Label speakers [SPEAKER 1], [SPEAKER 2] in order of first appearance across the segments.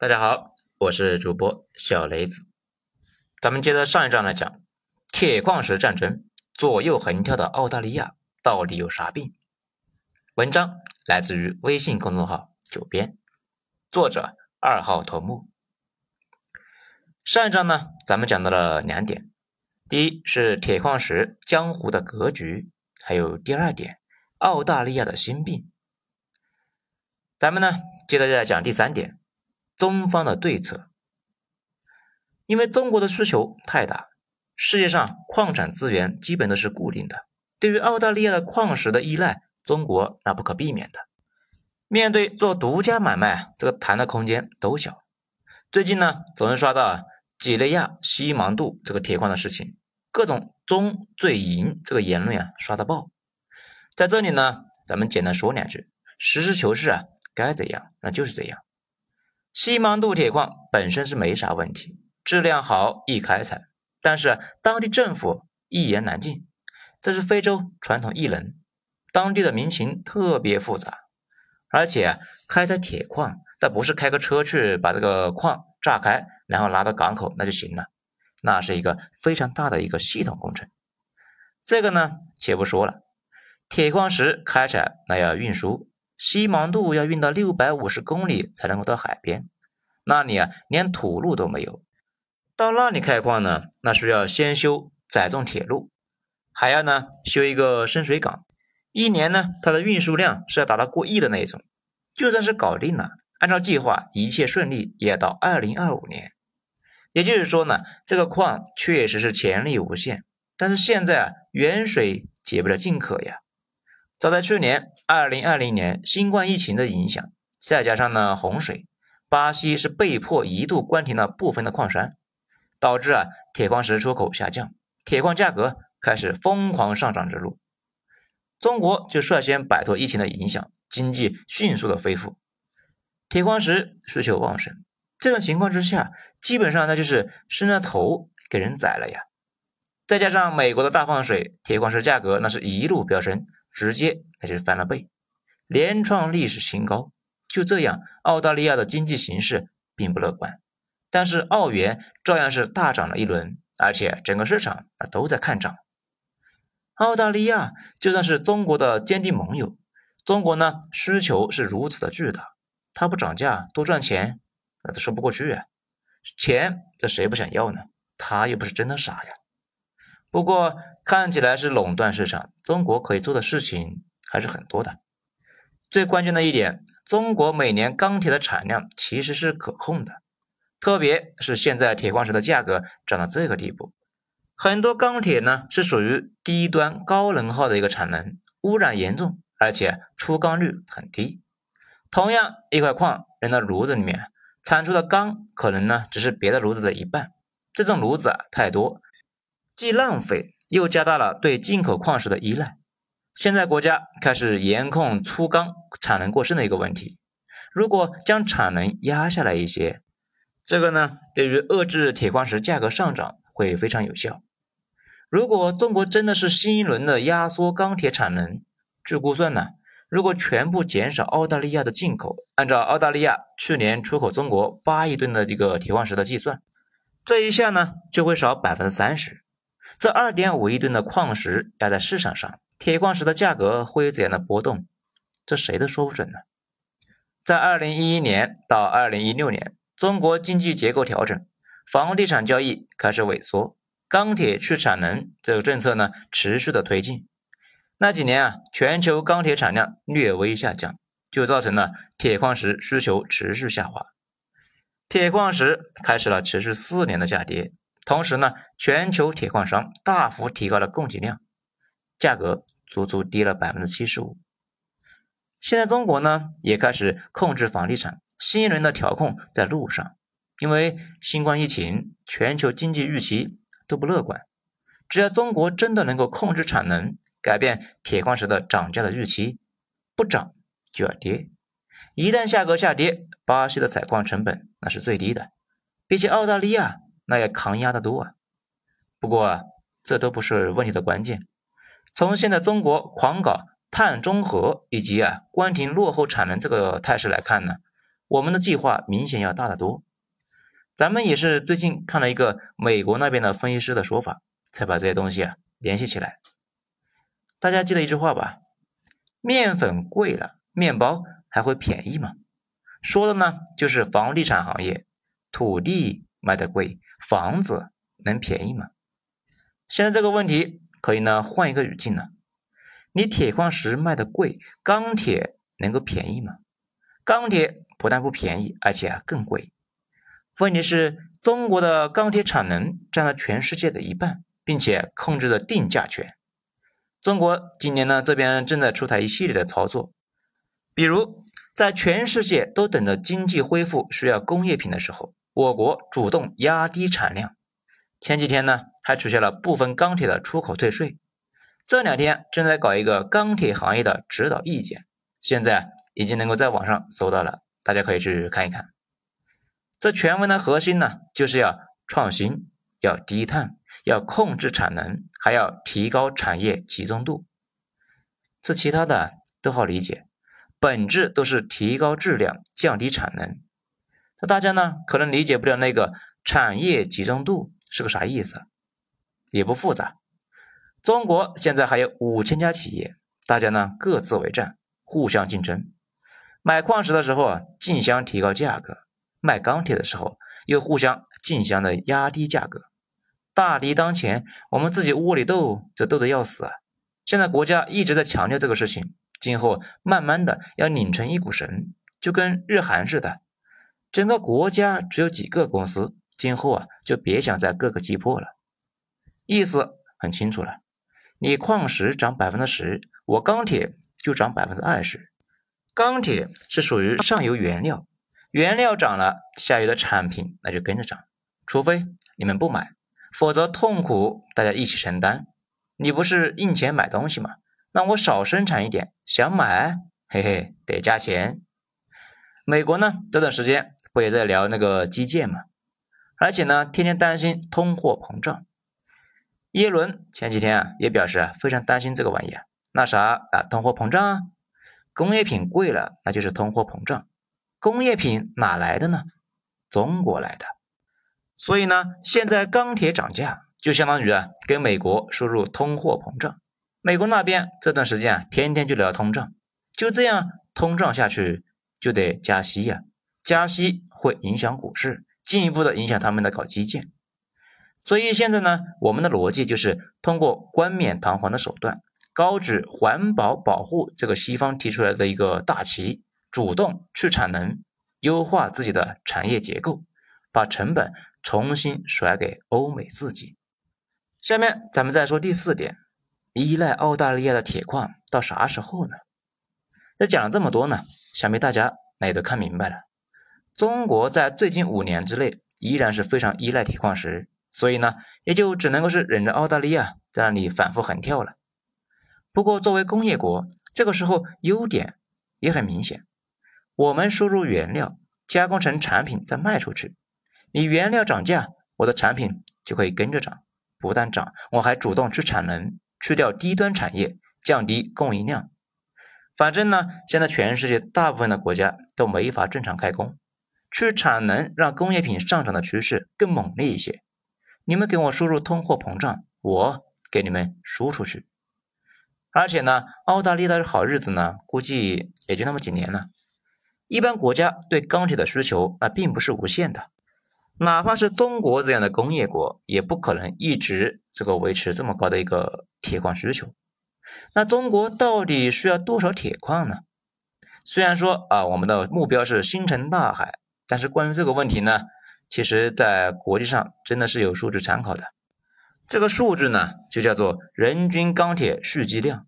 [SPEAKER 1] 大家好，我是主播小雷子。咱们接着上一章来讲，铁矿石战争，左右横跳的澳大利亚到底有啥病？文章来自于微信公众号九编，作者二号头目。上一章呢，咱们讲到了两点，第一是铁矿石江湖的格局，还有第二点，澳大利亚的心病。咱们呢，接着再讲第三点。中方的对策，因为中国的需求太大，世界上矿产资源基本都是固定的，对于澳大利亚的矿石的依赖，中国那不可避免的。面对做独家买卖，这个谈的空间都小。最近呢，总是刷到啊几内亚西芒杜这个铁矿的事情，各种中最银这个言论啊，刷的爆。在这里呢，咱们简单说两句，实事求是啊，该怎样那就是怎样。西芒杜铁矿本身是没啥问题，质量好，易开采，但是当地政府一言难尽。这是非洲传统异能，当地的民情特别复杂，而且开采铁矿，但不是开个车去把这个矿炸开，然后拿到港口那就行了，那是一个非常大的一个系统工程。这个呢，且不说了，铁矿石开采那要运输。西芒路要运到六百五十公里才能够到海边，那里啊连土路都没有。到那里开矿呢，那需要先修载重铁路，还要呢修一个深水港。一年呢，它的运输量是要达到过亿的那种。就算是搞定了，按照计划一切顺利，也到二零二五年。也就是说呢，这个矿确实是潜力无限，但是现在啊远水解不了近渴呀。早在去年二零二零年，新冠疫情的影响，再加上呢洪水，巴西是被迫一度关停了部分的矿山，导致啊铁矿石出口下降，铁矿价格开始疯狂上涨之路。中国就率先摆脱疫情的影响，经济迅速的恢复，铁矿石需求旺盛。这种情况之下，基本上那就是伸了头给人宰了呀。再加上美国的大放水，铁矿石价格那是一路飙升。直接那就翻了倍，连创历史新高。就这样，澳大利亚的经济形势并不乐观，但是澳元照样是大涨了一轮，而且整个市场啊都在看涨。澳大利亚就算是中国的坚定盟友，中国呢需求是如此的巨大，它不涨价多赚钱，那都说不过去啊。钱这谁不想要呢？他又不是真的傻呀。不过看起来是垄断市场，中国可以做的事情还是很多的。最关键的一点，中国每年钢铁的产量其实是可控的，特别是现在铁矿石的价格涨到这个地步，很多钢铁呢是属于低端高能耗的一个产能，污染严重，而且出钢率很低。同样一块矿扔到炉子里面，产出的钢可能呢只是别的炉子的一半，这种炉子啊太多。既浪费又加大了对进口矿石的依赖。现在国家开始严控粗钢产能过剩的一个问题。如果将产能压下来一些，这个呢，对于遏制铁矿石价格上涨会非常有效。如果中国真的是新一轮的压缩钢铁产能，据估算呢，如果全部减少澳大利亚的进口，按照澳大利亚去年出口中国八亿吨的这个铁矿石的计算，这一下呢就会少百分之三十。这二点五亿吨的矿石压在市场上，铁矿石的价格会有怎样的波动？这谁都说不准呢。在二零一一年到二零一六年，中国经济结构调整，房地产交易开始萎缩，钢铁去产能这个政策呢持续的推进。那几年啊，全球钢铁产量略微下降，就造成了铁矿石需求持续下滑，铁矿石开始了持续四年的下跌。同时呢，全球铁矿商大幅提高了供给量，价格足足跌了百分之七十五。现在中国呢也开始控制房地产，新一轮的调控在路上。因为新冠疫情，全球经济预期都不乐观。只要中国真的能够控制产能，改变铁矿石的涨价的预期，不涨就要跌。一旦价格下跌，巴西的采矿成本那是最低的，比起澳大利亚。那要抗压的多啊，不过啊，这都不是问题的关键。从现在中国狂搞碳中和以及啊关停落后产能这个态势来看呢，我们的计划明显要大得多。咱们也是最近看了一个美国那边的分析师的说法，才把这些东西啊联系起来。大家记得一句话吧：面粉贵了，面包还会便宜吗？说的呢就是房地产行业，土地卖的贵，房子能便宜吗？现在这个问题可以呢换一个语境呢，你铁矿石卖的贵，钢铁能够便宜吗？钢铁不但不便宜，而且啊更贵。问题是，中国的钢铁产能占了全世界的一半，并且控制着定价权。中国今年呢，这边正在出台一系列的操作，比如在全世界都等着经济恢复需要工业品的时候，我国主动压低产量。前几天呢，还取消了部分钢铁的出口退税。这两天正在搞一个钢铁行业的指导意见，现在已经能够在网上搜到了，大家可以去看一看。这全文的核心呢，就是要创新，要低碳，要控制产能，还要提高产业集中度。这其他的都好理解，本质都是提高质量，降低产能。那大家呢，可能理解不了那个产业集中度是个啥意思，也不复杂。中国现在还有五千家企业，大家呢各自为战，互相竞争。买矿石的时候啊，竞相提高价格。卖钢铁的时候，又互相竞相的压低价格，大敌当前，我们自己窝里斗，则斗得要死啊！现在国家一直在强调这个事情，今后慢慢的要拧成一股绳，就跟日韩似的，整个国家只有几个公司，今后啊就别想在各个击破了。意思很清楚了，你矿石涨百分之十，我钢铁就涨百分之二十，钢铁是属于上游原料。原料涨了，下游的产品那就跟着涨，除非你们不买，否则痛苦大家一起承担。你不是印钱买东西吗？那我少生产一点，想买，嘿嘿，得加钱。美国呢，这段时间不也在聊那个基建吗？而且呢，天天担心通货膨胀。耶伦前几天啊，也表示啊，非常担心这个玩意儿。那啥啊，通货膨胀啊，工业品贵了，那就是通货膨胀。工业品哪来的呢？中国来的，所以呢，现在钢铁涨价，就相当于啊，给美国输入通货膨胀。美国那边这段时间啊，天天就聊通胀，就这样通胀下去就得加息呀，加息会影响股市，进一步的影响他们的搞基建。所以现在呢，我们的逻辑就是通过冠冕堂皇的手段，高举环保保护这个西方提出来的一个大旗。主动去产能，优化自己的产业结构，把成本重新甩给欧美自己。下面咱们再说第四点，依赖澳大利亚的铁矿到啥时候呢？那讲了这么多呢，想必大家那也都看明白了。中国在最近五年之内依然是非常依赖铁矿石，所以呢，也就只能够是忍着澳大利亚在那里反复横跳了。不过作为工业国，这个时候优点也很明显。我们输入原料，加工成产品再卖出去。你原料涨价，我的产品就可以跟着涨。不但涨，我还主动去产能，去掉低端产业，降低供应量。反正呢，现在全世界大部分的国家都没法正常开工，去产能让工业品上涨的趋势更猛烈一些。你们给我输入通货膨胀，我给你们输出去。而且呢，澳大利亚的好日子呢，估计也就那么几年了。一般国家对钢铁的需求那并不是无限的，哪怕是中国这样的工业国，也不可能一直这个维持这么高的一个铁矿需求。那中国到底需要多少铁矿呢？虽然说啊，我们的目标是星辰大海，但是关于这个问题呢，其实在国际上真的是有数据参考的。这个数据呢，就叫做人均钢铁蓄积量，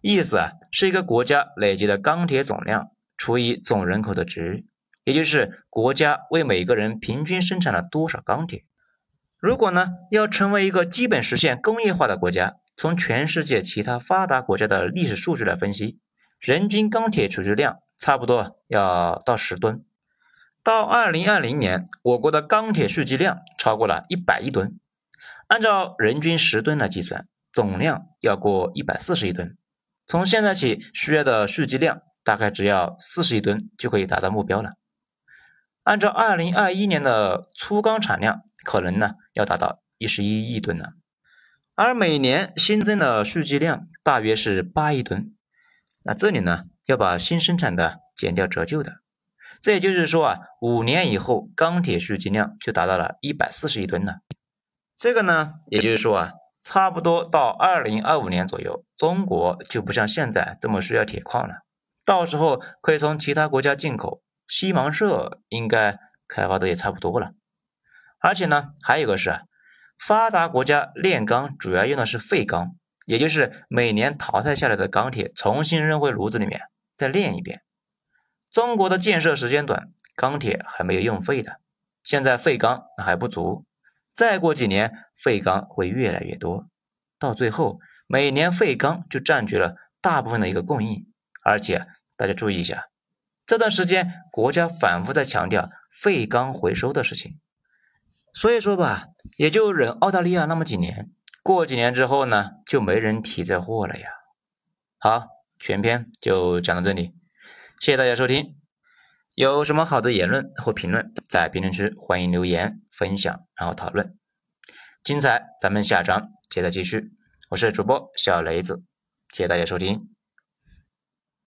[SPEAKER 1] 意思啊，是一个国家累积的钢铁总量。除以总人口的值，也就是国家为每个人平均生产了多少钢铁。如果呢要成为一个基本实现工业化的国家，从全世界其他发达国家的历史数据来分析，人均钢铁储蓄量差不多要到十吨。到二零二零年，我国的钢铁蓄积量超过了一百亿吨。按照人均十吨来计算，总量要过一百四十亿吨。从现在起需要的蓄积量。大概只要四十亿吨就可以达到目标了。按照二零二一年的粗钢产量，可能呢要达到一十一亿吨了，而每年新增的蓄积量大约是八亿吨。那这里呢要把新生产的减掉折旧的，这也就是说啊，五年以后钢铁蓄积量就达到了一百四十亿吨了。这个呢，也就是说啊，差不多到二零二五年左右，中国就不像现在这么需要铁矿了。到时候可以从其他国家进口，西芒社应该开发的也差不多了。而且呢，还有个是啊，发达国家炼钢主要用的是废钢，也就是每年淘汰下来的钢铁重新扔回炉子里面再炼一遍。中国的建设时间短，钢铁还没有用废的，现在废钢还不足。再过几年，废钢会越来越多，到最后，每年废钢就占据了大部分的一个供应。而且大家注意一下，这段时间国家反复在强调废钢回收的事情，所以说吧，也就忍澳大利亚那么几年，过几年之后呢，就没人提这货了呀。好，全篇就讲到这里，谢谢大家收听。有什么好的言论或评论，在评论区欢迎留言分享，然后讨论。精彩，咱们下章接着继续。我是主播小雷子，谢谢大家收听。